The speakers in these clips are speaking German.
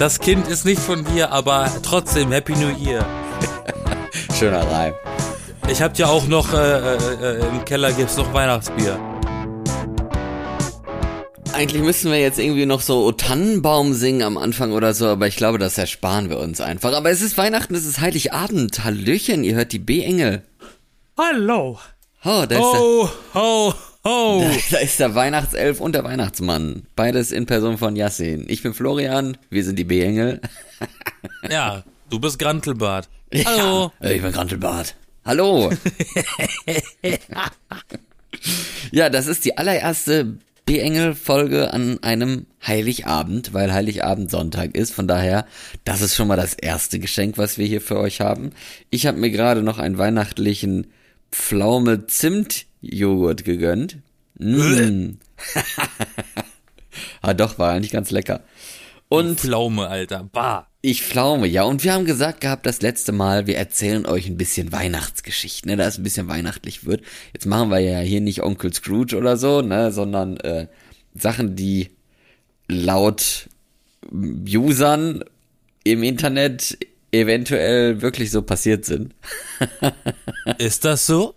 Das Kind ist nicht von dir, aber trotzdem Happy New Year. Schöner Reim. Ich hab ja auch noch, äh, äh, im Keller gibt's noch Weihnachtsbier. Eigentlich müssen wir jetzt irgendwie noch so O Tannenbaum singen am Anfang oder so, aber ich glaube, das ersparen wir uns einfach. Aber es ist Weihnachten, es ist Heiligabend. Hallöchen, ihr hört die B-Engel. Hallo. Oh, da ist, Ho, ho, ho. der, da ist der Weihnachtself und der Weihnachtsmann. Beides in Person von Yassin. Ich bin Florian, wir sind die B-Engel. Ja, du bist Grantelbart. Hallo. Ja, ich bin Grantelbart. Hallo. ja, das ist die allererste B-Engel-Folge an einem Heiligabend, weil Heiligabend Sonntag ist. Von daher, das ist schon mal das erste Geschenk, was wir hier für euch haben. Ich habe mir gerade noch einen weihnachtlichen Pflaume-Zimt-Joghurt gegönnt. Mm. ah, doch, war eigentlich ganz lecker. Und Pflaume, Alter. Bah. ich pflaume, ja. Und wir haben gesagt gehabt, das letzte Mal, wir erzählen euch ein bisschen Weihnachtsgeschichten, ne, da es ein bisschen weihnachtlich wird. Jetzt machen wir ja hier nicht Onkel Scrooge oder so, ne, sondern äh, Sachen, die laut Usern im Internet eventuell wirklich so passiert sind. Ist das so?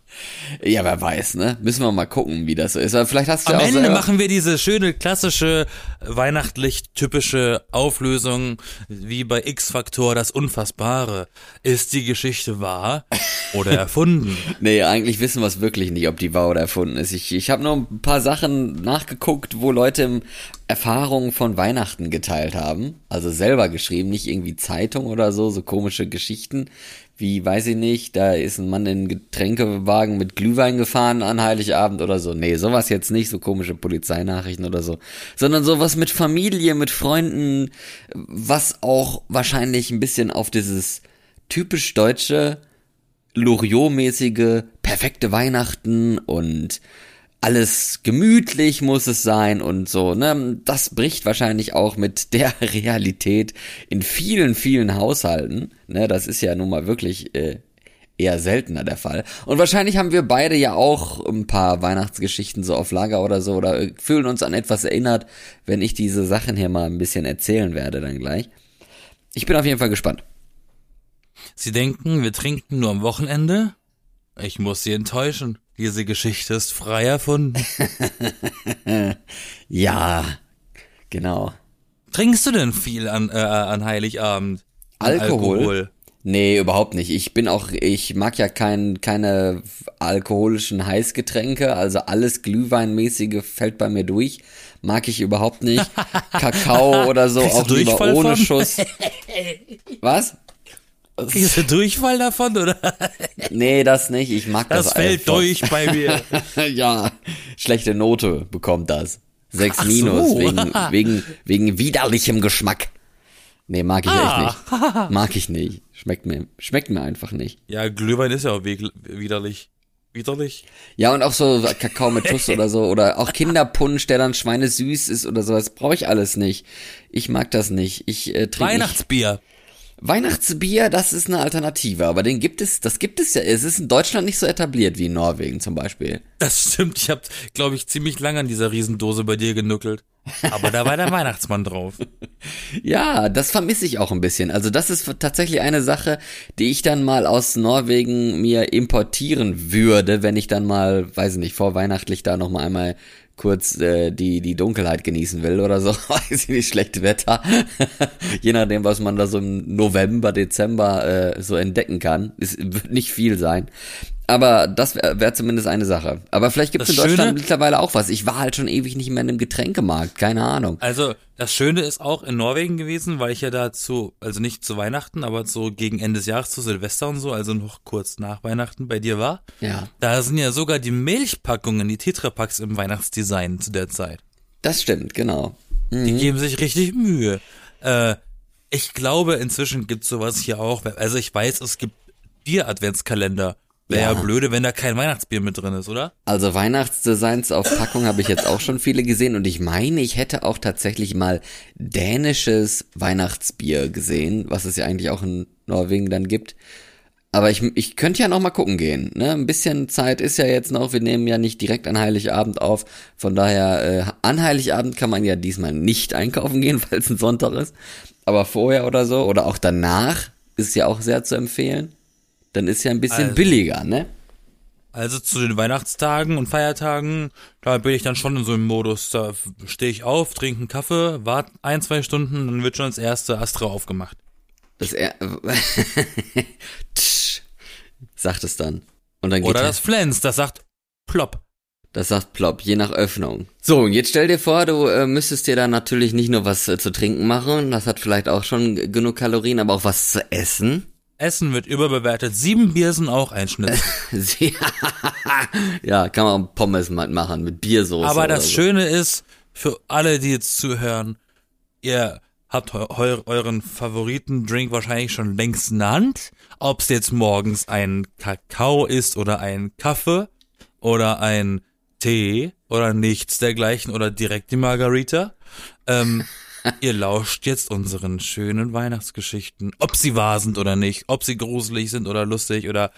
Ja, wer weiß, ne? Müssen wir mal gucken, wie das so ist. Aber vielleicht hast du Am ja auch Ende machen wir diese schöne, klassische, weihnachtlich typische Auflösung wie bei X-Faktor das Unfassbare. Ist die Geschichte wahr oder erfunden? Nee, eigentlich wissen wir es wirklich nicht, ob die wahr oder erfunden ist. Ich, ich habe nur ein paar Sachen nachgeguckt, wo Leute Erfahrungen von Weihnachten geteilt haben. Also selber geschrieben, nicht irgendwie Zeitung oder so, so komische Geschichten. Wie, weiß ich nicht, da ist ein Mann in einen Getränkewagen mit Glühwein gefahren an Heiligabend oder so. Nee, sowas jetzt nicht, so komische Polizeinachrichten oder so. Sondern sowas mit Familie, mit Freunden, was auch wahrscheinlich ein bisschen auf dieses typisch deutsche Loriot-mäßige perfekte Weihnachten und alles gemütlich muss es sein und so, ne? Das bricht wahrscheinlich auch mit der Realität in vielen, vielen Haushalten, ne? Das ist ja nun mal wirklich äh, eher seltener der Fall. Und wahrscheinlich haben wir beide ja auch ein paar Weihnachtsgeschichten so auf Lager oder so oder äh, fühlen uns an etwas erinnert, wenn ich diese Sachen hier mal ein bisschen erzählen werde dann gleich. Ich bin auf jeden Fall gespannt. Sie denken, wir trinken nur am Wochenende? Ich muss Sie enttäuschen. Diese Geschichte ist frei erfunden. Ja, genau. Trinkst du denn viel an, äh, an Heiligabend? An Alkohol? Nee, überhaupt nicht. Ich bin auch, ich mag ja kein, keine alkoholischen Heißgetränke, also alles Glühweinmäßige fällt bei mir durch. Mag ich überhaupt nicht. Kakao oder so, Kriegst auch lieber ohne von? Schuss. Was? Kriegst du Durchfall davon oder? Nee, das nicht. Ich mag das, Das fällt einfach. durch bei mir. ja, schlechte Note bekommt das. Sechs Ach so. minus, wegen, wegen, wegen widerlichem Geschmack. Nee, mag ich Ah. echt nicht. Mag ich nicht. Schmeckt mir, schmeckt mir einfach nicht. Ja, Glühwein ist ja auch widerlich. Widerlich? Ja, und auch so Kakao mit Tuss oder so. Oder auch Kinderpunsch, der dann schweinesüß ist oder sowas. Brauche ich alles nicht. Ich mag das nicht. Ich äh, trinke nicht. Weihnachtsbier. Das ist eine Alternative. Aber den gibt es, das gibt es ja. Es ist in Deutschland nicht so etabliert wie in Norwegen zum Beispiel. Das stimmt. Ich habe, glaube ich, ziemlich lange an dieser Riesendose bei dir genuckelt. Aber da war der Weihnachtsmann drauf. Ja, das vermisse ich auch ein bisschen. Also das ist tatsächlich eine Sache, die ich dann mal aus Norwegen mir importieren würde, wenn ich dann mal, weiß ich nicht, vorweihnachtlich da noch mal einmal kurz äh, die die Dunkelheit genießen will oder so, weiß ich nicht, schlechte Wetter. Je nachdem, was man da so im November, Dezember äh, so entdecken kann. Es wird nicht viel sein. Aber das wäre wär zumindest eine Sache. Aber vielleicht gibt es in Deutschland Schöne- mittlerweile auch was. Ich war halt schon ewig nicht mehr in einem Getränkemarkt, keine Ahnung. Also, das Schöne ist auch in Norwegen gewesen, weil ich ja dazu, also nicht zu Weihnachten, aber so gegen Ende des Jahres, zu Silvester und so, also noch kurz nach Weihnachten bei dir war. Ja. Da sind ja sogar die Milchpackungen, die Tetrapacks im Weihnachtsdesign zu der Zeit. Das stimmt, genau. Die geben sich richtig Mühe. Äh, ich glaube, inzwischen gibt's sowas hier auch. Also ich weiß, es gibt Bier-Adventskalender. Wäre ja. Blöde, wenn da kein Weihnachtsbier mit drin ist, oder? Also Weihnachtsdesigns auf Packung habe ich jetzt auch schon viele gesehen und ich meine, ich hätte auch tatsächlich mal dänisches Weihnachtsbier gesehen, was es ja eigentlich auch in Norwegen dann gibt. Aber ich, ich könnte ja noch mal gucken gehen. Ne? Ein bisschen Zeit ist ja jetzt noch. Wir nehmen ja nicht direkt an Heiligabend auf. Von daher, äh, an Heiligabend kann man ja diesmal nicht einkaufen gehen, weil es ein Sonntag ist. Aber vorher oder so, oder auch danach, ist ja auch sehr zu empfehlen. Dann ist ja ein bisschen Also. billiger, ne? Also zu den Weihnachtstagen und Feiertagen, da bin ich dann schon in so einem Modus. Da stehe ich auf, trinke einen Kaffee, warte ein, zwei Stunden, dann wird schon das erste Astra aufgemacht. Das er Tsch, sagt es dann. Und dann geht Oder er- das Flens, das sagt plopp. Das sagt plopp, je nach Öffnung. So, und jetzt stell dir vor, du äh, müsstest dir da natürlich nicht nur was äh, zu trinken machen, das hat vielleicht auch schon genug Kalorien, aber auch was zu essen. Essen wird überbewertet. Sieben Bier sind auch ein Schnitt. ja, kann man Pommes machen mit Biersoße. Aber das so. Schöne ist, für alle, die jetzt zuhören, ihr habt eu eu euren Favoritendrink wahrscheinlich schon längst in der Hand. Ob es jetzt morgens ein Kakao ist oder ein Kaffee oder ein Tee oder nichts dergleichen oder direkt die Margarita. Ähm, ihr lauscht jetzt unseren schönen Weihnachtsgeschichten. Ob sie wahr sind oder nicht, ob sie gruselig sind oder lustig oder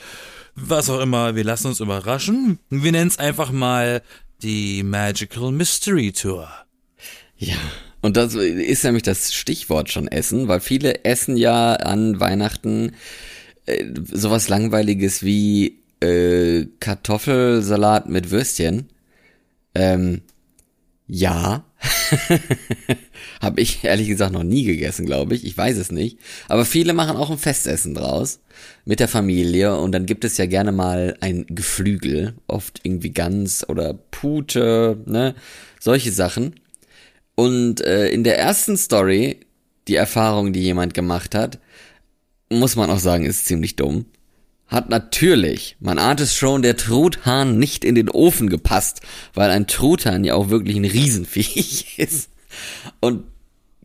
was auch immer. Wir lassen uns überraschen. Wir nennen es einfach mal die Magical Mystery Tour. Ja. Und das ist nämlich das Stichwort schon Essen, weil viele essen ja an Weihnachten äh, sowas langweiliges wie äh, Kartoffelsalat mit Würstchen. Ähm, ja. Habe ich ehrlich gesagt noch nie gegessen, glaube ich. Ich weiß es nicht. Aber viele machen auch ein Festessen draus mit der Familie und dann gibt es ja gerne mal ein Geflügel, oft irgendwie Gans oder Pute, ne? Solche Sachen. Und äh, in der ersten Story, die Erfahrung, die jemand gemacht hat, muss man auch sagen, ist ziemlich dumm. Hat natürlich, man ahnt es schon, der Truthahn nicht in den Ofen gepasst, weil ein Truthahn ja auch wirklich ein Riesenviech ist. Und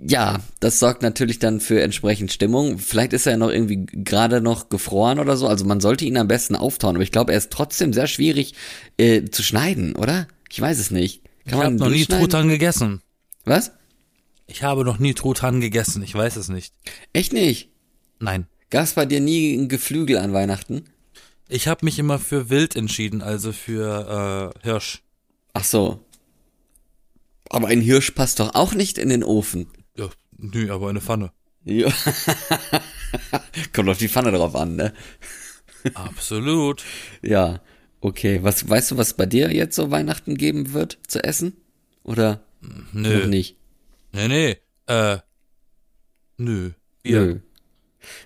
ja, das sorgt natürlich dann für entsprechend Stimmung. Vielleicht ist er ja noch irgendwie gerade noch gefroren oder so. Also man sollte ihn am besten auftauen. Aber ich glaube, er ist trotzdem sehr schwierig äh, zu schneiden, oder? Ich weiß es nicht. Kann Ich habe noch nie? Truthahn gegessen. Was? Ich habe noch nie Truthahn gegessen. Ich weiß es nicht. Echt nicht? Nein. Gab's bei dir nie ein Geflügel an Weihnachten? Ich habe mich immer für Wild entschieden, also für äh, Hirsch. Ach so. Aber ein Hirsch passt doch auch nicht in den Ofen. Ja, nö, aber eine Pfanne. Ja. Kommt auf die Pfanne drauf an, ne? Absolut. Ja. Okay. Was weißt du, was bei dir jetzt so Weihnachten geben wird zu essen? Oder Nö. noch nicht? Nee, nee. Äh. Nö. Bier. Nö.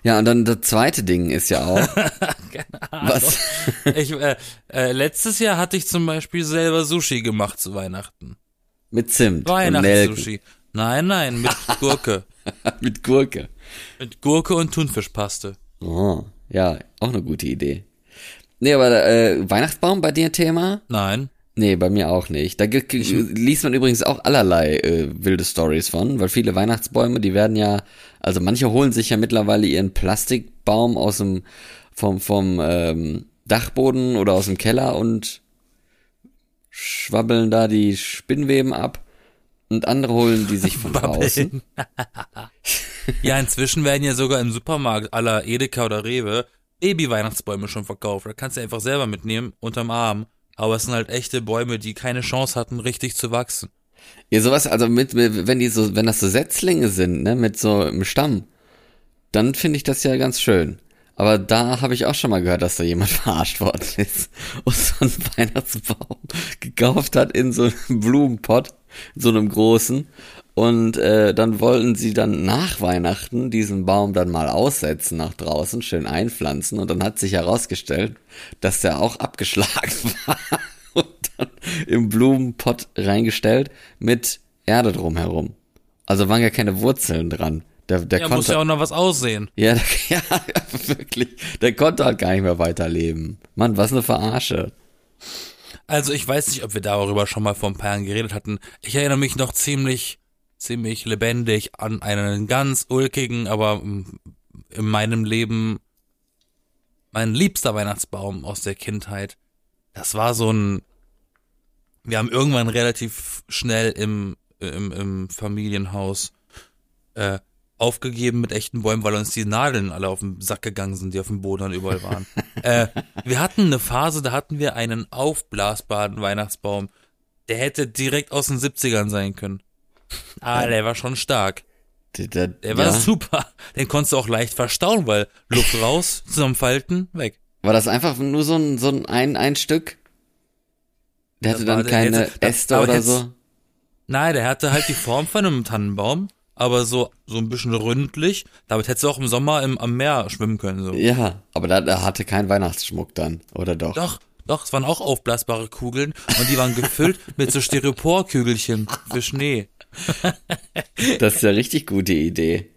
Ja, und dann das zweite Ding ist ja auch. was? Ich, äh, äh, letztes Jahr hatte ich zum Beispiel selber Sushi gemacht zu Weihnachten. Mit Zimt. Weihnachtssushi. Nein, nein, mit Gurke. Mit Gurke. mit Gurke und Thunfischpaste. Oh, ja, auch eine gute Idee. Nee, aber äh, Weihnachtsbaum bei dir Thema? Nein. Nee, bei mir auch nicht. Da liest man übrigens auch allerlei äh, wilde Stories von, weil viele Weihnachtsbäume, die werden ja, also manche holen sich ja mittlerweile ihren Plastikbaum aus dem vom vom ähm, Dachboden oder aus dem Keller und schwabbeln da die Spinnweben ab und andere holen die sich von draußen. Ja, inzwischen werden ja sogar im Supermarkt aller Edeka oder Rewe Baby-Weihnachtsbäume schon verkauft. Da kannst du einfach selber mitnehmen, unterm Arm. Aber es sind halt echte Bäume, die keine Chance hatten, richtig zu wachsen. Ja, sowas, also mit, mit wenn die so, wenn das so Setzlinge sind, ne, mit so einem Stamm, dann finde ich das ja ganz schön. Aber da habe ich auch schon mal gehört, dass da jemand verarscht worden ist und so einen Weihnachtsbaum gekauft hat in so einem Blumenpott, in so einem großen. Und äh, dann wollten sie dann nach Weihnachten diesen Baum dann mal aussetzen nach draußen, schön einpflanzen. Und dann hat sich herausgestellt, dass der auch abgeschlagen war im Blumenpott reingestellt mit Erde drumherum. Also waren ja keine Wurzeln dran. Der, der Ja, muss konnte, ja auch noch was aussehen. ja, der, ja, wirklich. Der konnte halt gar nicht mehr weiterleben. Mann, was eine Verarsche. Also ich weiß nicht, ob wir darüber schon mal vor ein paar Jahren geredet hatten. Ich erinnere mich noch ziemlich, ziemlich lebendig an einen ganz ulkigen, aber in meinem Leben mein liebster Weihnachtsbaum aus der Kindheit. Das war so ein, wir haben irgendwann relativ schnell im, im, im Familienhaus äh, aufgegeben mit echten Bäumen, weil uns die Nadeln alle auf den Sack gegangen sind, die auf dem Boden dann überall waren. äh, wir hatten eine Phase, da hatten wir einen aufblasbaren Weihnachtsbaum. Der hätte direkt aus den 70ern sein können. Ah, der war schon stark. Der, der, Der war ja. super. Den konntest du auch leicht verstauen, weil Luft raus, zusammenfalten, weg. War das einfach nur so ein, so ein, ein, ein Stück? Der hatte dann keine Äste oder hätt's- so? Nein, der hatte halt die Form von einem Tannenbaum, aber so, so ein bisschen ründlich. Damit hättest du auch im Sommer im, am Meer schwimmen können, so. Ja, aber da, da hatte kein Weihnachtsschmuck dann, oder doch? Doch, doch, es waren auch aufblasbare Kugeln und die waren gefüllt mit so Styroporkügelchen für Schnee. Das ist ja richtig gute Idee.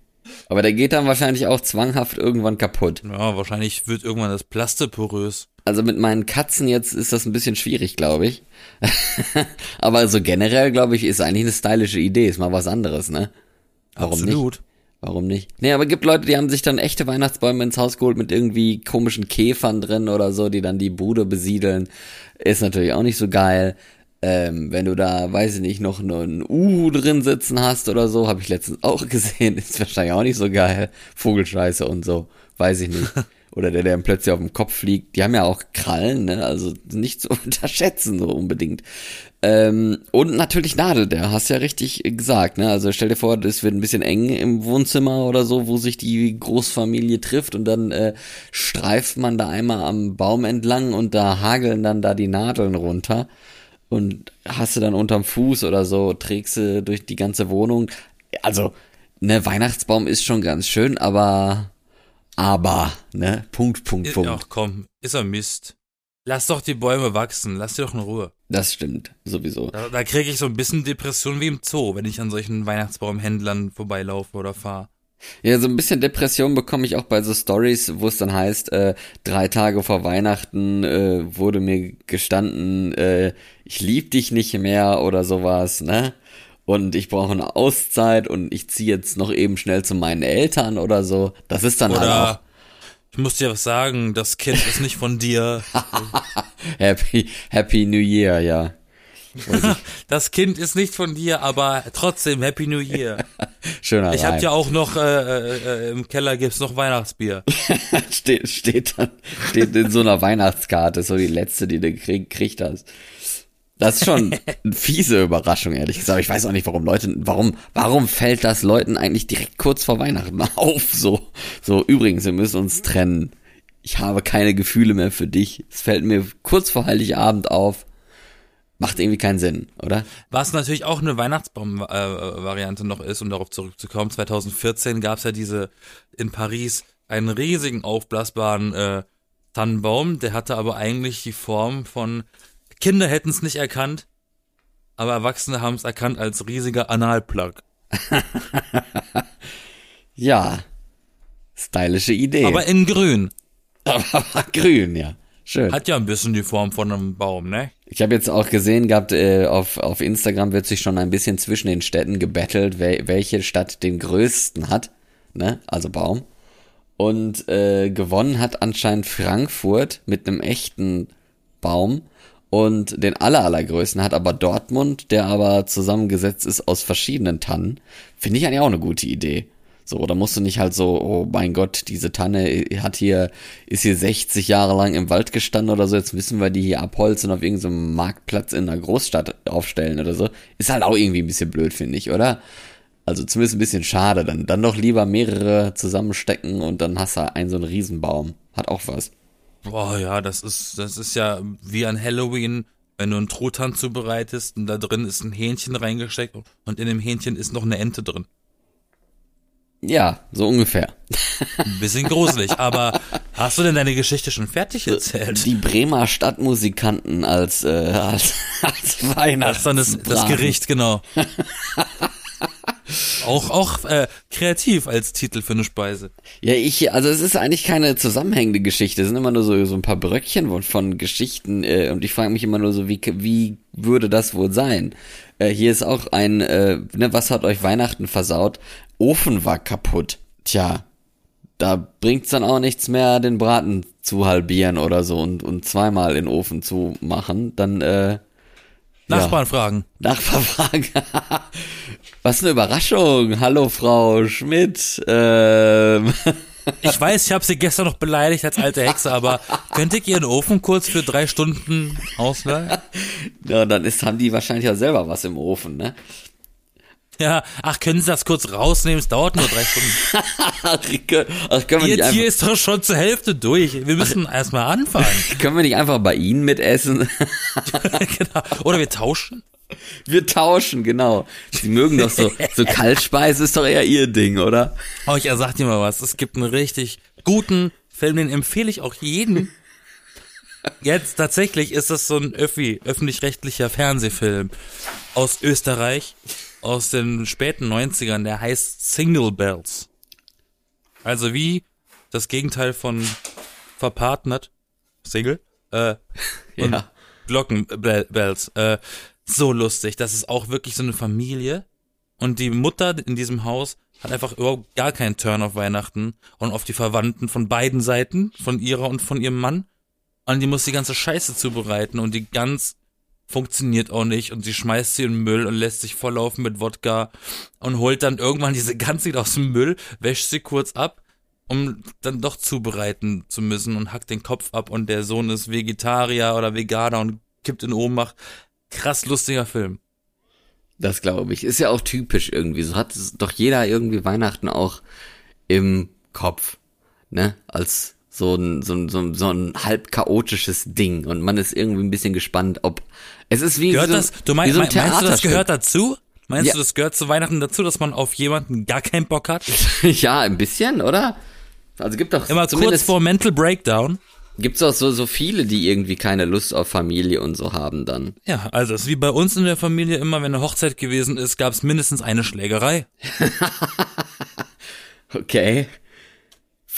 Aber der geht dann wahrscheinlich auch zwanghaft irgendwann kaputt. Ja, wahrscheinlich wird irgendwann das Plaste porös. Also mit meinen Katzen jetzt ist das ein bisschen schwierig, glaube ich. Aber so generell, glaube ich, ist eigentlich eine stylische Idee. Ist mal was anderes, ne? Warum nicht? Absolut. Warum nicht? Nee, aber gibt Leute, die haben sich dann echte Weihnachtsbäume ins Haus geholt mit irgendwie komischen Käfern drin oder so, die dann die Bude besiedeln. Ist natürlich auch nicht so geil. Ähm, wenn du da, weiß ich nicht, noch ein Uhu drin sitzen hast oder so, habe ich letztens auch gesehen, ist wahrscheinlich auch nicht so geil. Vogelscheiße und so, weiß ich nicht. Oder der, der dann plötzlich auf dem Kopf fliegt. Die haben ja auch Krallen, ne? Also nicht zu unterschätzen so unbedingt. Ähm, und natürlich Nadel, der hast ja richtig gesagt, ne? Also stell dir vor, das wird ein bisschen eng im Wohnzimmer oder so, wo sich die Großfamilie trifft und dann äh, streift man da einmal am Baum entlang und da hageln dann da die Nadeln runter und hast du dann unterm Fuß oder so, trägst du durch die ganze Wohnung. Also, ne, Weihnachtsbaum ist schon ganz schön, aber, aber, ne, Punkt, Punkt, Punkt. Ach komm, ist er Mist. Lass doch die Bäume wachsen, lass die doch in Ruhe. Das stimmt, sowieso. Da, da kriege ich so ein bisschen Depression wie im Zoo, wenn ich an solchen Weihnachtsbaumhändlern vorbeilaufe oder fahre. Ja, so ein bisschen Depression bekomme ich auch bei so Stories, wo es dann heißt, äh, drei Tage vor Weihnachten äh, wurde mir gestanden, äh, ich lieb dich nicht mehr oder sowas, ne? Und ich brauche eine Auszeit und ich ziehe jetzt noch eben schnell zu meinen Eltern oder so. Das ist dann halt auch Oder ich muss dir was sagen, das Kind ist nicht von dir. Happy, Happy New Year, ja. Das Kind ist nicht von dir, aber trotzdem Happy New Year. Schöner Ich hab Reim. ja auch noch äh, äh, im Keller gibt's noch Weihnachtsbier. steht, steht dann, steht in so einer Weihnachtskarte, so die letzte, die du krieg, kriegt hast. Das ist schon eine fiese Überraschung, ehrlich gesagt. Ich weiß auch nicht, warum Leute, warum, warum fällt das Leuten eigentlich direkt kurz vor Weihnachten auf? So, so, übrigens, wir müssen uns trennen. Ich habe keine Gefühle mehr für dich. Es fällt mir kurz vor Heiligabend auf. Macht irgendwie keinen Sinn, oder? Was natürlich auch eine Weihnachtsbaum-Variante noch ist, um darauf zurückzukommen. 2014 gab's ja diese in Paris einen riesigen aufblasbaren äh, Tannenbaum, der hatte aber eigentlich die Form von Kinder hätten es nicht erkannt, aber Erwachsene haben es erkannt als riesiger Analplug. Ja. Stylische Idee. Aber in grün. Aber grün, ja. Schön. Hat ja ein bisschen die Form von einem Baum, ne? Ich habe jetzt auch gesehen gehabt, äh, auf, auf Instagram wird sich schon ein bisschen zwischen den Städten gebettelt, wel, welche Stadt den größten hat, ne? Also Baum. Und äh, gewonnen hat anscheinend Frankfurt mit einem echten Baum. Und den aller, allergrößten hat aber Dortmund, der aber zusammengesetzt ist aus verschiedenen Tannen. Finde ich eigentlich auch eine gute Idee. So, da musst du nicht halt so, oh mein Gott, diese Tanne hat hier, ist hier 60 Jahre lang im Wald gestanden oder so, jetzt müssen wir die hier abholzen und auf irgendeinem Marktplatz in einer Großstadt aufstellen oder so. Ist halt auch irgendwie ein bisschen blöd, finde ich, oder? Also zumindest ein bisschen schade, dann, dann doch lieber mehrere zusammenstecken und dann hast du einen so einen Riesenbaum. Hat auch was. Boah, ja, das ist, das ist ja wie an Halloween, wenn du einen Truthahn zubereitest und da drin ist ein Hähnchen reingesteckt und in dem Hähnchen ist noch eine Ente drin. Ja, so ungefähr. Ein bisschen gruselig, aber hast du denn deine Geschichte schon fertig erzählt? Die Bremer Stadtmusikanten als, äh, als, als dann das, das. Gericht, genau. auch auch äh, kreativ als Titel für eine Speise. Ja, ich, also es ist eigentlich keine zusammenhängende Geschichte. Es sind immer nur so, so ein paar Bröckchen von, von Geschichten äh, und ich frage mich immer nur so, wie, wie würde das wohl sein? Äh, hier ist auch ein, äh, ne, was hat euch Weihnachten versaut? Ofen war kaputt. Tja, da bringt's dann auch nichts mehr, den Braten zu halbieren oder so und, und zweimal in den Ofen zu machen. Dann, äh, Nachbarn fragen. Nachbarfrage. Was eine Überraschung. Hallo, Frau Schmidt. Ähm. Ich weiß, ich habe sie gestern noch beleidigt als alte Hexe, aber könnte ich ihren Ofen kurz für drei Stunden ausleihen? Ja, dann ist, haben die wahrscheinlich ja selber was im Ofen, ne? Ja, ach, können Sie das kurz rausnehmen? Es dauert nur drei Stunden. Ach, können wir nicht Ihr Tier ist doch schon zur Hälfte durch. Wir müssen erstmal anfangen. können wir nicht einfach bei Ihnen mitessen? genau. Oder wir tauschen. Wir tauschen, genau. Sie mögen doch so, so Kaltspeise ist doch eher Ihr Ding, oder? Oh, ich sag dir mal was. Es gibt einen richtig guten Film, den empfehle ich auch jedem. Jetzt tatsächlich ist das so ein Öffi, öffentlich-rechtlicher Fernsehfilm aus Österreich, aus den späten 90ern, der heißt Single Bells. Also wie das Gegenteil von verpartnert, Single, äh, und Ja. Glockenbells. Äh, so lustig. Das ist auch wirklich so eine Familie. Und die Mutter in diesem Haus hat einfach überhaupt gar keinen Turn auf Weihnachten und auf die Verwandten von beiden Seiten, von ihrer und von ihrem Mann. Und die muss die ganze Scheiße zubereiten und die ganz funktioniert auch nicht und sie schmeißt sie in den Müll und lässt sich volllaufen mit Wodka und holt dann irgendwann diese ganze aus dem Müll, wäscht sie kurz ab, um dann doch zubereiten zu müssen und hackt den Kopf ab und der Sohn ist Vegetarier oder Veganer und kippt in Ohnmacht. Krass lustiger Film. Das glaube ich. Ist ja auch typisch irgendwie. So hat es doch jeder irgendwie Weihnachten auch im Kopf. Ne? Als so ein, so ein, so ein, so ein halb chaotisches Ding. Und man ist irgendwie ein bisschen gespannt, ob. Es ist wie, Gehört wie so, das, du meinst, so ein meinst du, das gehört dazu? Meinst Ja. du, das gehört zu Weihnachten dazu, dass man auf jemanden gar keinen Bock hat? ja, ein bisschen, oder? Also gibt doch Immer kurz vor Mental Breakdown. gibt's auch so so viele, die irgendwie keine Lust auf Familie und so haben dann. Ja, also es ist wie bei uns in der Familie immer, wenn eine Hochzeit gewesen ist, gab es mindestens eine Schlägerei. Okay.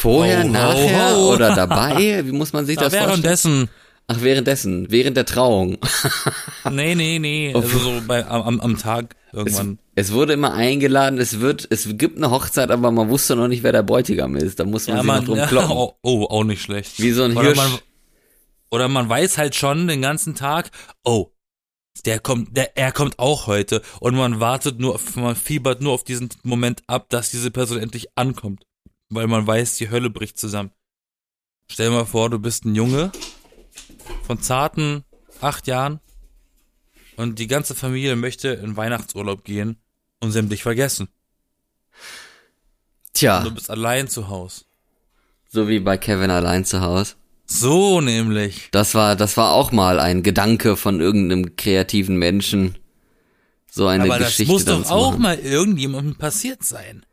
Vorher, Ho, ho, nachher ho. oder dabei? Wie muss man sich Da das vorstellen? währenddessen. Ach, währenddessen, während der Trauung. Nee, nee, nee. Also so bei, am, am Tag irgendwann. Es wurde immer eingeladen, es wird, es gibt eine Hochzeit, aber man wusste noch nicht, wer der Bräutigam ist. Da muss man Ja, sich man, noch drum ja, kloppen. oh, oh, auch nicht schlecht. Wie so ein Oder Hirsch. man, oder man weiß halt schon den ganzen Tag, oh, der kommt, der, er kommt auch heute. Und man wartet nur, man fiebert nur auf diesen Moment ab, dass diese Person endlich ankommt. Weil man weiß, die Hölle bricht zusammen. Stell dir mal vor, du bist ein Junge von zarten acht Jahren und die ganze Familie möchte in Weihnachtsurlaub gehen und sie haben dich vergessen. Tja, Du bist allein zu Hause. so wie bei Kevin allein zu Hause. So nämlich. Das war, das war auch mal ein Gedanke von irgendeinem kreativen Menschen. So eine Aber das Geschichte muss dann doch zu auch machen. mal irgendjemandem passiert sein.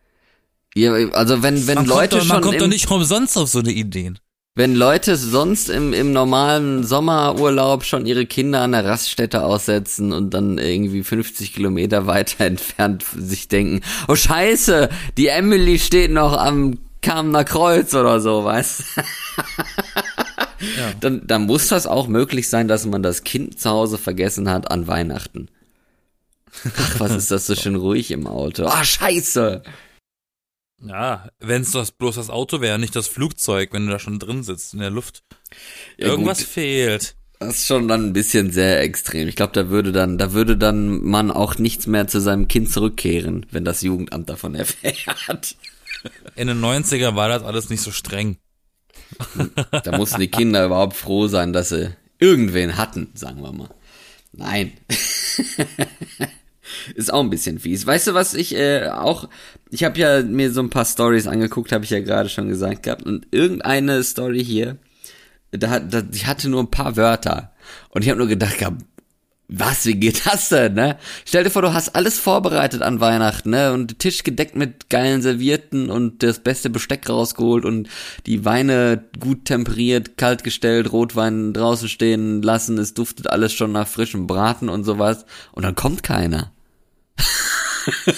Ja, also wenn, wenn Man Leute kommt, doch, man schon kommt doch nicht umsonst auf so eine Ideen. wenn Leute sonst im, im normalen Sommerurlaub schon ihre Kinder an der Raststätte aussetzen und dann irgendwie 50 Kilometer weiter entfernt sich denken, oh scheiße, die Emily steht noch am Kamener Kreuz oder so, weißt Ja. dann, dann muss das auch möglich sein, dass man das Kind zu Hause vergessen hat an Weihnachten. Ach, was ist das so schön ruhig im Auto? Ah, scheiße! Ja, wenn es das bloß das Auto wäre, nicht das Flugzeug, wenn du da schon drin sitzt in der Luft. Ja, Irgendwas gut. fehlt. Das ist schon dann ein bisschen sehr extrem. Ich glaube, da würde dann, da würde dann man auch nichts mehr zu seinem Kind zurückkehren, wenn das Jugendamt davon erfährt. In den 90er war das alles nicht so streng. Da mussten die Kinder überhaupt froh sein, dass sie irgendwen hatten, sagen wir mal. Nein. Ist auch ein bisschen fies. Weißt du, was ich äh, auch, ich habe ja mir so ein paar Stories angeguckt, habe ich ja gerade schon gesagt gehabt. Und irgendeine Story hier, da, da, die hatte nur ein paar Wörter. Und ich habe nur gedacht gehabt, was, wie geht das denn, ne? Stell dir vor, du hast alles vorbereitet an Weihnachten, ne? Und Tisch gedeckt mit geilen Servierten und das beste Besteck rausgeholt und die Weine gut temperiert, kalt gestellt, Rotwein draußen stehen lassen, es duftet alles schon nach frischem Braten und sowas. Und dann kommt keiner.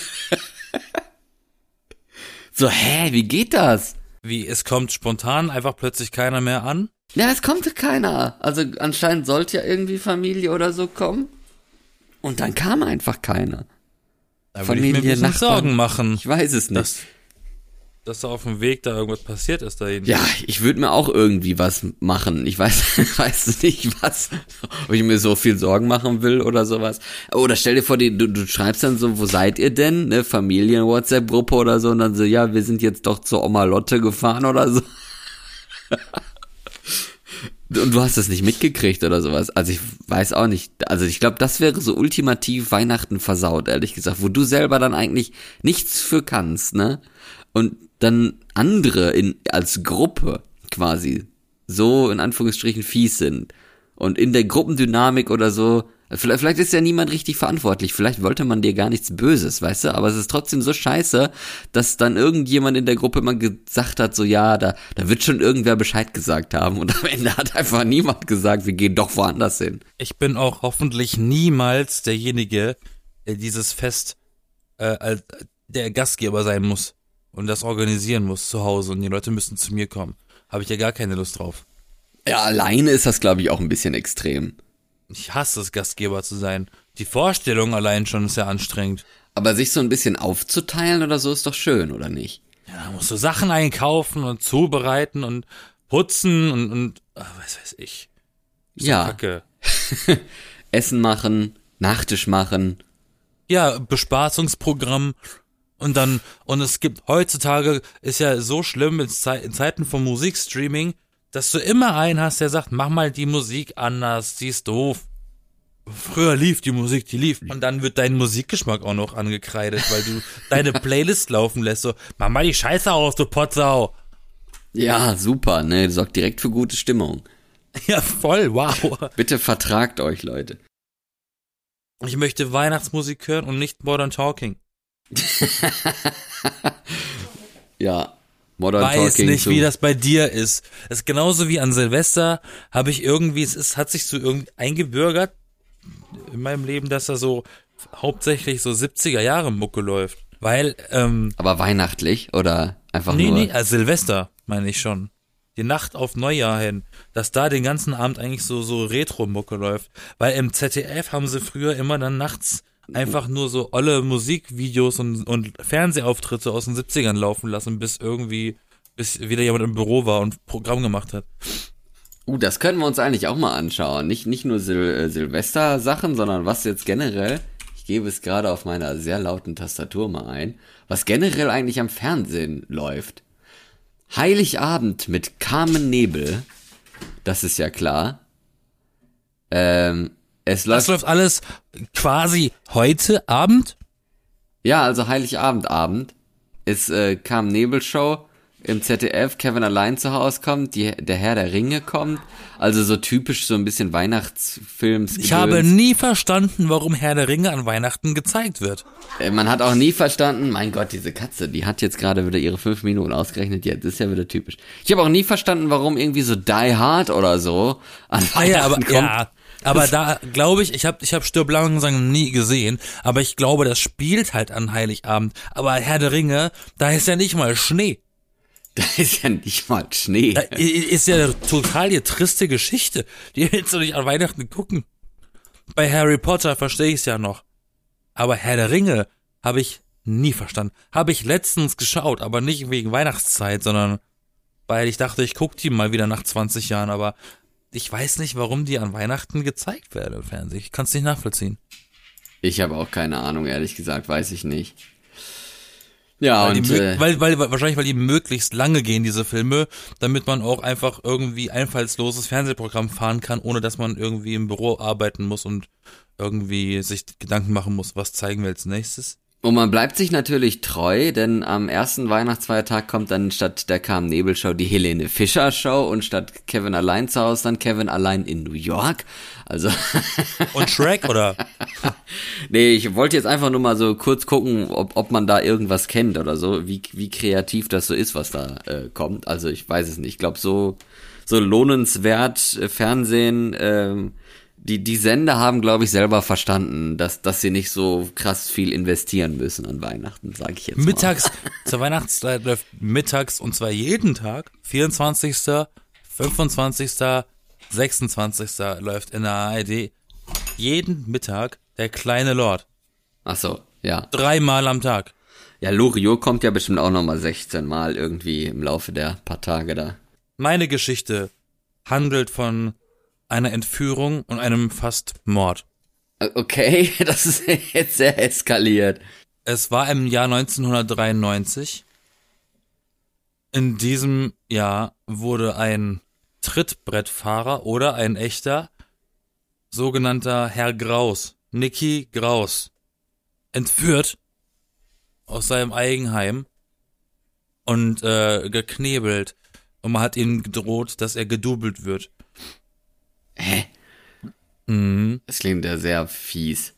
so, hä, wie geht das? Wie, es kommt spontan einfach plötzlich keiner mehr an? Ja, es kommt keiner. Also anscheinend sollte ja irgendwie Familie oder so kommen. Und dann kam einfach keiner. Da würde ich mir Familie, Nachbarn. Sorgen machen. Ich weiß es nicht. Das, dass da auf dem Weg da irgendwas passiert ist dahin. Ja, ich würde mir auch irgendwie was machen. Ich weiß, weiß nicht was, ob ich mir so viel Sorgen machen will oder sowas. Oder stell dir vor, du, du schreibst dann so, wo seid ihr denn? Ne, Familien-WhatsApp-Gruppe oder so und dann so, ja, wir sind jetzt doch zur Oma Lotte gefahren oder so. Und du hast das nicht mitgekriegt oder sowas. Also ich weiß auch nicht. Also ich glaube, das wäre so ultimativ Weihnachten versaut, ehrlich gesagt, wo du selber dann eigentlich nichts für kannst, ne? Und dann andere in, als Gruppe quasi so in Anführungsstrichen fies sind. Und in der Gruppendynamik oder so Vielleicht, vielleicht ist ja niemand richtig verantwortlich. Vielleicht wollte man dir gar nichts Böses, weißt du? Aber es ist trotzdem so scheiße, dass dann irgendjemand in der Gruppe immer gesagt hat, so ja, da, da wird schon irgendwer Bescheid gesagt haben. Und am Ende hat einfach niemand gesagt, wir gehen doch woanders hin. Ich bin auch hoffentlich niemals derjenige, der dieses Fest äh, als der Gastgeber sein muss und das organisieren muss zu Hause und die Leute müssen zu mir kommen. Habe ich ja gar keine Lust drauf. Ja, alleine ist das, glaube ich, auch ein bisschen extrem. Ich hasse es, Gastgeber zu sein. Die Vorstellung allein schon ist ja anstrengend. Aber sich so ein bisschen aufzuteilen oder so ist doch schön, oder nicht? Ja, da musst du Sachen einkaufen und zubereiten und putzen und, und ach, was weiß ich. Ist ja. Kacke. Essen machen, Nachtisch machen. Ja, Bespaßungsprogramm. Und dann, und es gibt heutzutage, ist ja so schlimm in, Ze in Zeiten von Musikstreaming, dass du immer einen hast, der sagt, mach mal die Musik anders, die ist doof. Früher lief die Musik, die lief. Und dann wird dein Musikgeschmack auch noch angekreidet, weil du deine Playlist laufen lässt. So, mach mal die Scheiße aus, du Potsau. Ja, super, ne? Sorgt direkt für gute Stimmung. Ja, voll, wow. Bitte vertragt euch, Leute. Ich möchte Weihnachtsmusik hören und nicht Modern Talking. ja, Modern weiß Talking nicht, wie das bei dir ist. Es ist genauso wie an Silvester habe ich irgendwie, es ist, hat sich so irgendwie eingebürgert in meinem Leben, dass da so hauptsächlich so 70er Jahre Mucke läuft. Weil, ähm. Aber weihnachtlich oder einfach nee, nur? Nee, nee, also Silvester meine ich schon. Die Nacht auf Neujahr hin, dass da den ganzen Abend eigentlich so, so Retro-Mucke läuft. Weil im ZDF haben sie früher immer dann nachts einfach nur so olle Musikvideos und, und Fernsehauftritte aus den 70ern laufen lassen, bis irgendwie, bis wieder jemand im Büro war und Programm gemacht hat. Uh, das können wir uns eigentlich auch mal anschauen. Nicht, nicht nur Sil äh, Silvester-Sachen, sondern was jetzt generell, ich gebe es gerade auf meiner sehr lauten Tastatur mal ein, was generell eigentlich am Fernsehen läuft. Heiligabend mit Carmen Nebel, das ist ja klar. Ähm, es läuft, das läuft alles quasi heute Abend? Ja, also Heiligabend-Abend. Es äh, kam Nebelshow im ZDF, Kevin allein zu Hause kommt, die, der Herr der Ringe kommt. Also so typisch so ein bisschen Weihnachtsfilms. Ich habe nie verstanden, warum Herr der Ringe an Weihnachten gezeigt wird. Äh, man hat auch nie verstanden, mein Gott, diese Katze, die hat jetzt gerade wieder ihre fünf Minuten ausgerechnet. Jetzt ist ja wieder typisch. Ich habe auch nie verstanden, warum irgendwie so Die Hard oder so an Weihnachten ah, ja, aber, kommt. Ja, aber da glaube ich, ich habe ich hab Stirb langsam nie gesehen, aber ich glaube, das spielt halt an Heiligabend. Aber Herr der Ringe, da ist ja nicht mal Schnee. Da ist ja nicht mal Schnee. Da ist ja total die triste Geschichte. Die willst du nicht an Weihnachten gucken. Bei Harry Potter verstehe ich es ja noch. Aber Herr der Ringe habe ich nie verstanden. Habe ich letztens geschaut, aber nicht wegen Weihnachtszeit, sondern weil ich dachte, ich gucke die mal wieder nach 20 Jahren, aber ich weiß nicht, warum die an Weihnachten gezeigt werden im Fernsehen. Ich kann es nicht nachvollziehen. Ich habe auch keine Ahnung, ehrlich gesagt, weiß ich nicht. Ja, weil und die, äh, weil, weil, wahrscheinlich, weil die möglichst lange gehen, diese Filme, damit man auch einfach irgendwie einfallsloses Fernsehprogramm fahren kann, ohne dass man irgendwie im Büro arbeiten muss und irgendwie sich Gedanken machen muss, was zeigen wir als nächstes. Und man bleibt sich natürlich treu, denn am ersten Weihnachtsfeiertag kommt dann statt der Carmen Nebel Show die Helene Fischer Show und statt Kevin allein zu Hause dann Kevin allein in New York. Also. Und Shrek oder? nee, ich wollte jetzt einfach nur mal so kurz gucken, ob, ob man da irgendwas kennt oder so, wie, wie kreativ das so ist, was da äh, kommt. Also ich weiß es nicht. Ich glaube, so, so lohnenswert äh, Fernsehen, ähm, die, die Sender haben, glaube ich, selber verstanden, dass, dass sie nicht so krass viel investieren müssen an Weihnachten, sage ich jetzt mittags, mal. Mittags, zur Weihnachtszeit läuft mittags und zwar jeden Tag, 24., 25., 26. läuft in der ARD jeden Mittag der kleine Lord. Ach so, ja. Dreimal am Tag. Ja, Loriot kommt ja bestimmt auch nochmal 16 Mal irgendwie im Laufe der paar Tage da. Meine Geschichte handelt von einer Entführung und einem fast Mord. Äh, Okay, das ist jetzt sehr eskaliert. Es war im Jahr 1993. In diesem Jahr wurde ein Trittbrettfahrer oder ein echter sogenannter Herr Graus, Nicky Graus, entführt aus seinem Eigenheim und äh, geknebelt. Und man hat ihm gedroht, dass er gedoubelt wird. Hä? Mhm. Das klingt ja sehr fies.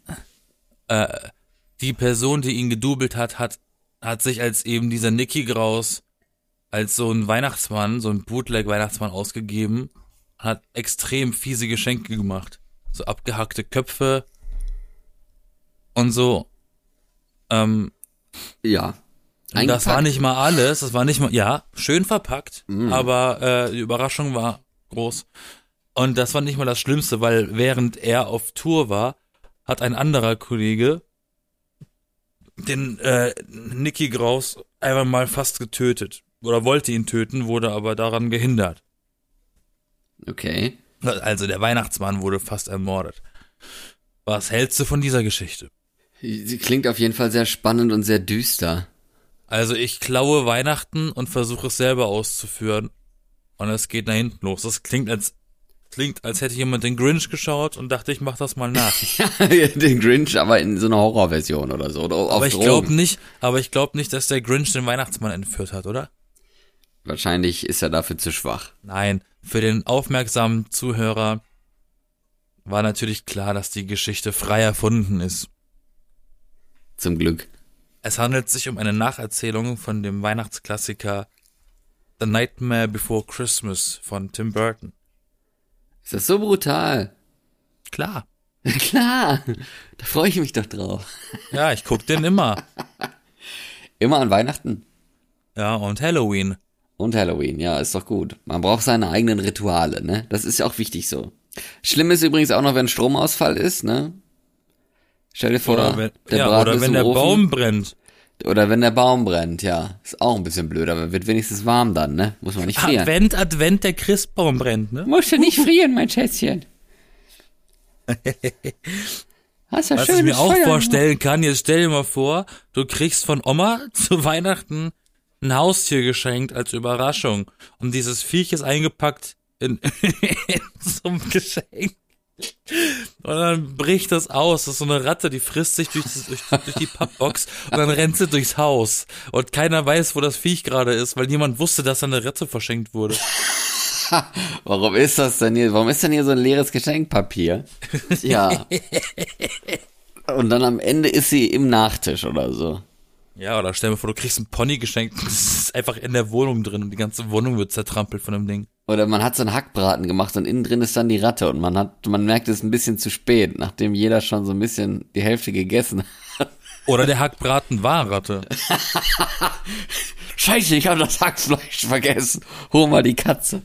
die Person, die ihn gedoubelt hat, hat, hat sich als eben dieser Nicky Graus als so ein Weihnachtsmann, so ein Bootleg-Weihnachtsmann ausgegeben, hat extrem fiese Geschenke gemacht. So abgehackte Köpfe und so. Ähm, Ja. und das war Eingepackt. nicht mal alles, das war nicht mal, ja, schön verpackt, aber äh, die Überraschung war groß. Und das war nicht mal das Schlimmste, weil während er auf Tour war, hat ein anderer Kollege den äh, Nicky Graus einfach mal fast getötet. Oder wollte ihn töten, wurde aber daran gehindert. Okay. Also der Weihnachtsmann wurde fast ermordet. Was hältst du von dieser Geschichte? Sie klingt auf jeden Fall sehr spannend und sehr düster. Also ich klaue Weihnachten und versuche es selber auszuführen. Und es geht nach hinten los. Das klingt als klingt, als hätte jemand den Grinch geschaut und dachte, ich mach das mal nach. den Grinch, aber in so einer Horrorversion oder so. Oder aber ich glaube nicht, aber ich glaube nicht, dass der Grinch den Weihnachtsmann entführt hat, oder? Wahrscheinlich ist er dafür zu schwach. Nein, für den aufmerksamen Zuhörer war natürlich klar, dass die Geschichte frei erfunden ist. Zum Glück. Es handelt sich um eine Nacherzählung von dem Weihnachtsklassiker The Nightmare Before Christmas von Tim Burton. Ist das so brutal? Klar. Klar. Da freue ich mich doch drauf. Ja, ich guck den immer. Immer an Weihnachten. Ja, und Halloween. Und Halloween, ja, ist doch gut. Man braucht seine eigenen Rituale, ne? Das ist ja auch wichtig so. Schlimm ist übrigens auch noch, wenn Stromausfall ist, ne? Stell dir vor, Oder wenn, der ja, Braten oder wenn der Ofen. Baum brennt. Oder wenn der Baum brennt, ja. Ist auch ein bisschen blöd, aber wird wenigstens warm dann, ne? Muss man nicht frieren. Advent, Advent, der Christbaum brennt, ne? Musst du nicht frieren, mein Schätzchen. Hast ja Was ich mir auch vorstellen kann, jetzt stell dir mal vor, du kriegst von Oma zu Weihnachten ein Haustier geschenkt als Überraschung. Und dieses Viech ist eingepackt in, in so einem Geschenk. Und dann bricht das aus. Das ist so eine Ratte, die frisst sich durch, das, durch, durch die Pappbox und dann rennt sie durchs Haus. Und keiner weiß, wo das Viech gerade ist, weil niemand wusste, dass da eine Ratte verschenkt wurde. Warum ist das denn hier? Warum ist denn hier so ein leeres Geschenkpapier? Ja. Und dann am Ende ist sie im Nachtisch oder so. Ja, oder stell dir vor, du kriegst ein Pony geschenkt, das ist einfach in der Wohnung drin und die ganze Wohnung wird zertrampelt von dem Ding. Oder man hat so einen Hackbraten gemacht und innen drin ist dann die Ratte und man hat, man merkt es ein bisschen zu spät, nachdem jeder schon so ein bisschen die Hälfte gegessen hat. Oder der Hackbraten war Ratte. Scheiße, ich habe das Hackfleisch vergessen. Hol mal die Katze.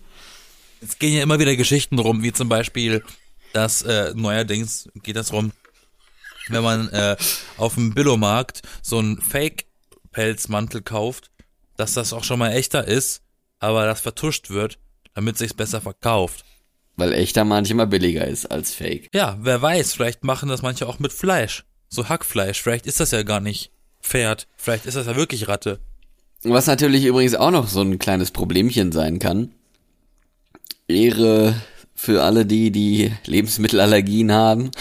Es gehen ja immer wieder Geschichten rum, wie zum Beispiel, dass äh, neuerdings geht das rum, wenn man äh, auf dem Billomarkt so einen Fake-Pelzmantel kauft, dass das auch schon mal echter ist, aber das vertuscht wird, damit sich's besser verkauft. Weil echter manchmal billiger ist als Fake. Ja, wer weiß, vielleicht machen das manche auch mit Fleisch. So Hackfleisch, vielleicht ist das ja gar nicht Pferd, vielleicht ist das ja wirklich Ratte. Was natürlich übrigens auch noch so ein kleines Problemchen sein kann. Ehre für alle die, die Lebensmittelallergien haben.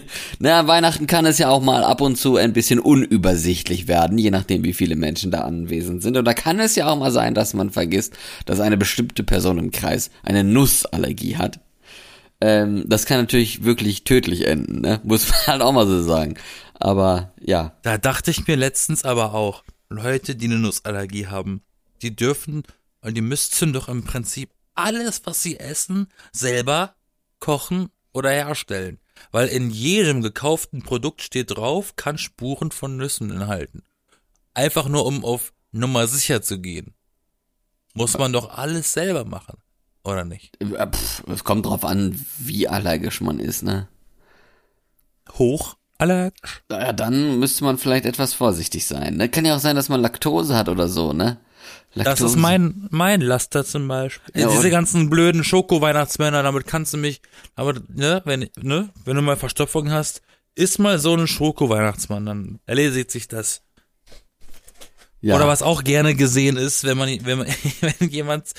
Na, Weihnachten kann es ja auch mal ab und zu ein bisschen unübersichtlich werden, je nachdem, wie viele Menschen da anwesend sind. Und da kann es ja auch mal sein, dass man vergisst, dass eine bestimmte Person im Kreis eine Nussallergie hat. Ähm, das kann natürlich wirklich tödlich enden, ne? Muss man halt auch mal so sagen. Aber ja, Da dachte ich mir letztens aber auch, Leute, die eine Nussallergie haben, die dürfen, und die müssten doch im Prinzip alles, was sie essen, selber kochen oder herstellen. Weil in jedem gekauften Produkt steht drauf, kann Spuren von Nüssen enthalten. Einfach nur, um auf Nummer sicher zu gehen. Muss man doch alles selber machen. Oder nicht? äh, pff, es kommt drauf an, wie allergisch man ist, ne? Hochallergisch. allergisch. Ja, dann müsste man vielleicht etwas vorsichtig sein. Ne? Kann ja auch sein, dass man Laktose hat oder so, ne? Das ist mein, mein Laster zum Beispiel. Ja, Diese ganzen blöden Schoko-Weihnachtsmänner, damit kannst du mich, aber, ne, wenn, ne, wenn du mal Verstopfung hast, isst mal so einen Schoko-Weihnachtsmann, dann erledigt sich das. Ja. Oder was auch gerne gesehen ist, wenn man, wenn man, wenn jemand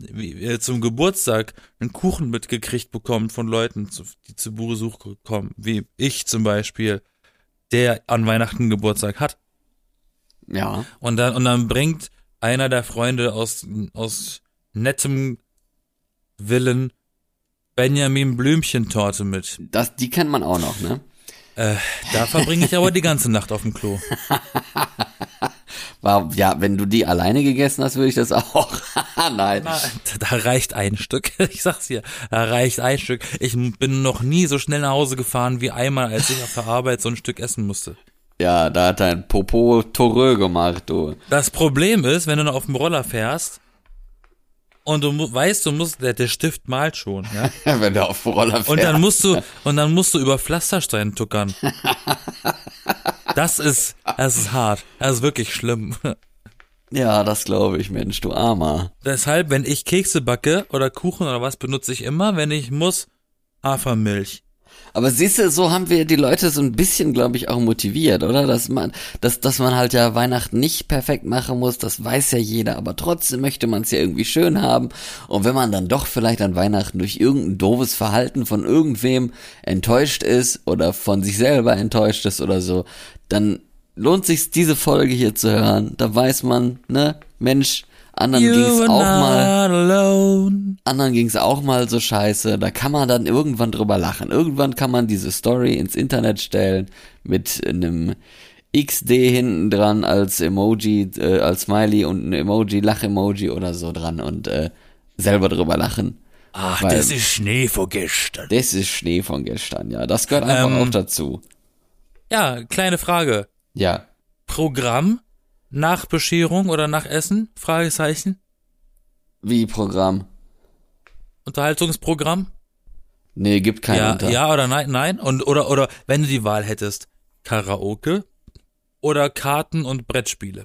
äh, zum Geburtstag einen Kuchen mitgekriegt bekommt von Leuten, die zu Besuch kommen, wie ich zum Beispiel, der an Weihnachten Geburtstag hat. Ja. Und dann, und dann bringt einer der Freunde aus, aus nettem Willen Benjamin Blümchentorte mit. Das, die kennt man auch noch, ne? Äh, da verbringe ich aber die ganze Nacht auf dem Klo. War, ja, wenn du die alleine gegessen hast, würde ich das auch. Nein. Na, da reicht ein Stück. Ich sag's dir, da reicht ein Stück. Ich bin noch nie so schnell nach Hause gefahren wie einmal, als ich auf der Arbeit so ein Stück essen musste. Ja, da hat dein Popo Torö gemacht, du. Das Problem ist, wenn du noch auf dem Roller fährst und du weißt, du musst, der, der Stift malt schon, ja. wenn du auf dem Roller fährst. Und dann musst du, und dann musst du über Pflasterstein tuckern. Das ist, das ist hart. Das ist wirklich schlimm. ja, das glaube ich, Mensch, du Armer. Deshalb, wenn ich Kekse backe oder Kuchen oder was, benutze ich immer, wenn ich muss, Hafermilch. Aber siehst du, so haben wir die Leute so ein bisschen, glaube ich, auch motiviert, oder? Dass man, dass, dass man halt ja Weihnachten nicht perfekt machen muss, das weiß ja jeder, aber trotzdem möchte man es ja irgendwie schön haben. Und wenn man dann doch vielleicht an Weihnachten durch irgendein doofes Verhalten von irgendwem enttäuscht ist oder von sich selber enttäuscht ist oder so, dann lohnt sich diese Folge hier zu hören. Da weiß man, ne, Mensch, anderen ging's are auch mal alone. anderen ging's auch mal so scheiße. Da kann man dann irgendwann drüber lachen. Irgendwann kann man diese Story ins Internet stellen mit einem XD hinten dran als Emoji, äh, als Smiley und ein Emoji, Lach-Emoji oder so dran und äh, selber drüber lachen. Ach, Weil- das ist Schnee vor gestern. Das ist Schnee von gestern, ja. Das gehört einfach Ähm, auch dazu. Ja, kleine Frage. Ja. Programm nach Bescherung oder nach Essen? Fragezeichen. Wie Programm? Unterhaltungsprogramm? Nee, gibt keinen Ja, unter. ja oder nein, nein. Und oder oder wenn du die Wahl hättest, Karaoke oder Karten und Brettspiele.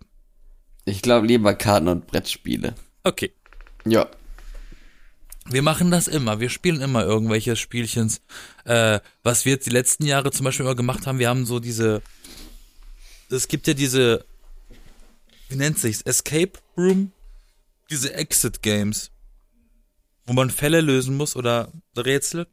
Ich glaube lieber Karten und Brettspiele. Okay. Ja. Wir machen das immer. Wir spielen immer irgendwelche Spielchens. Äh, was wir jetzt die letzten Jahre zum Beispiel immer gemacht haben, wir haben so diese. Es gibt ja diese. Wie nennt sich's? Escape Room? Diese Exit Games. Wo man Fälle lösen muss oder Rätsel.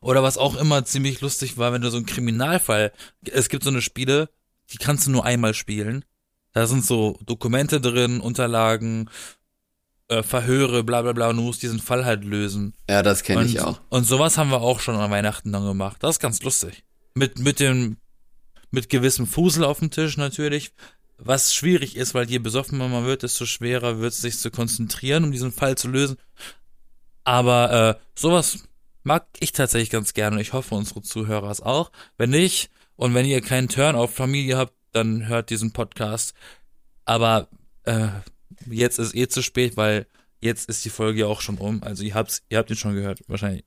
Oder was auch immer ziemlich lustig war, wenn du so einen Kriminalfall. Es gibt so eine Spiele, die kannst du nur einmal spielen. Da sind so Dokumente drin, Unterlagen, äh, Verhöre, bla bla bla, und du musst diesen Fall halt lösen. Ja, das kenne ich auch. und sowas haben wir auch schon an Weihnachten dann gemacht. Das ist ganz lustig. Mit, mit dem, mit gewissem Fusel auf dem Tisch natürlich. Was schwierig ist, weil je besoffener man wird, desto schwerer wird es sich zu konzentrieren, um diesen Fall zu lösen. Aber äh, sowas mag ich tatsächlich ganz gerne und ich hoffe, unsere Zuhörer es auch. Wenn nicht, und wenn ihr keinen Turn auf Familie habt, dann hört diesen Podcast. Aber äh, jetzt ist eh zu spät, weil jetzt ist die Folge ja auch schon um. Also ihr habt's, ihr habt ihn schon gehört, wahrscheinlich.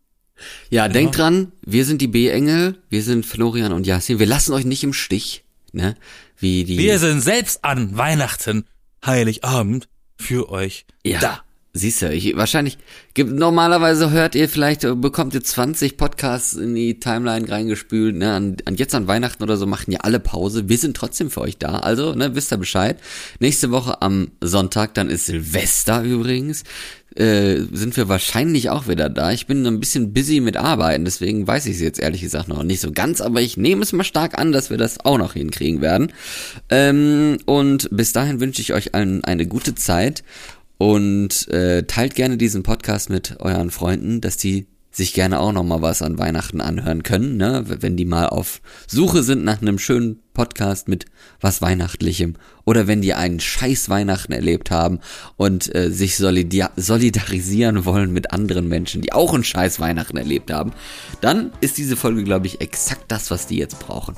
Ja, denkt dran, wir sind die B-Engel, wir sind Florian und Yasin. Wir lassen euch nicht im Stich, ne? Wie die. Wir sind selbst an Weihnachten, Heiligabend für euch ja. da. Siehst du, ich, wahrscheinlich, gibt, normalerweise hört ihr vielleicht, äh, bekommt ihr 20 Podcasts in die Timeline reingespült, ne, an, an jetzt an Weihnachten oder so machen ja alle Pause. Wir sind trotzdem für euch da, also, ne, wisst ihr Bescheid. Nächste Woche am Sonntag, dann ist Silvester übrigens, äh, sind wir wahrscheinlich auch wieder da. Ich bin ein bisschen busy mit Arbeiten, deswegen weiß ich es jetzt ehrlich gesagt noch nicht so ganz, aber ich nehme es mal stark an, dass wir das auch noch hinkriegen werden. Ähm, und bis dahin wünsche ich euch allen eine gute Zeit und äh, teilt gerne diesen Podcast mit euren Freunden, dass die sich gerne auch noch mal was an Weihnachten anhören können, ne? wenn die mal auf Suche sind nach einem schönen Podcast mit was Weihnachtlichem oder wenn die einen scheiß Weihnachten erlebt haben und äh, sich solidarisieren wollen mit anderen Menschen, die auch einen scheiß Weihnachten erlebt haben, dann ist diese Folge, glaube ich, exakt das, was die jetzt brauchen.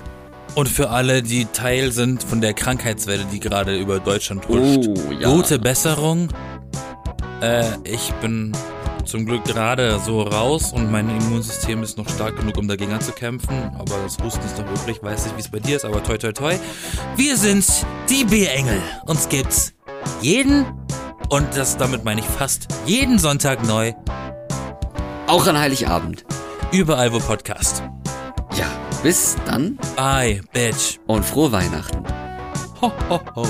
Und für alle, die Teil sind von der Krankheitswelle, die gerade über Deutschland huscht. Oh, ja. Gute Besserung. Äh, ich bin zum Glück gerade so raus und mein Immunsystem ist noch stark genug, um dagegen anzukämpfen. Aber das Husten ist noch übrig. Weiß nicht, wie es bei dir ist, aber toi toi toi. Wir sind die B-Engel. Uns gibt's jeden, und das damit meine ich fast jeden Sonntag neu. Auch an Heiligabend. Überall, wo Podcast. Ja, bis dann Bye, Bitch. und frohe Weihnachten. Ho, ho, ho.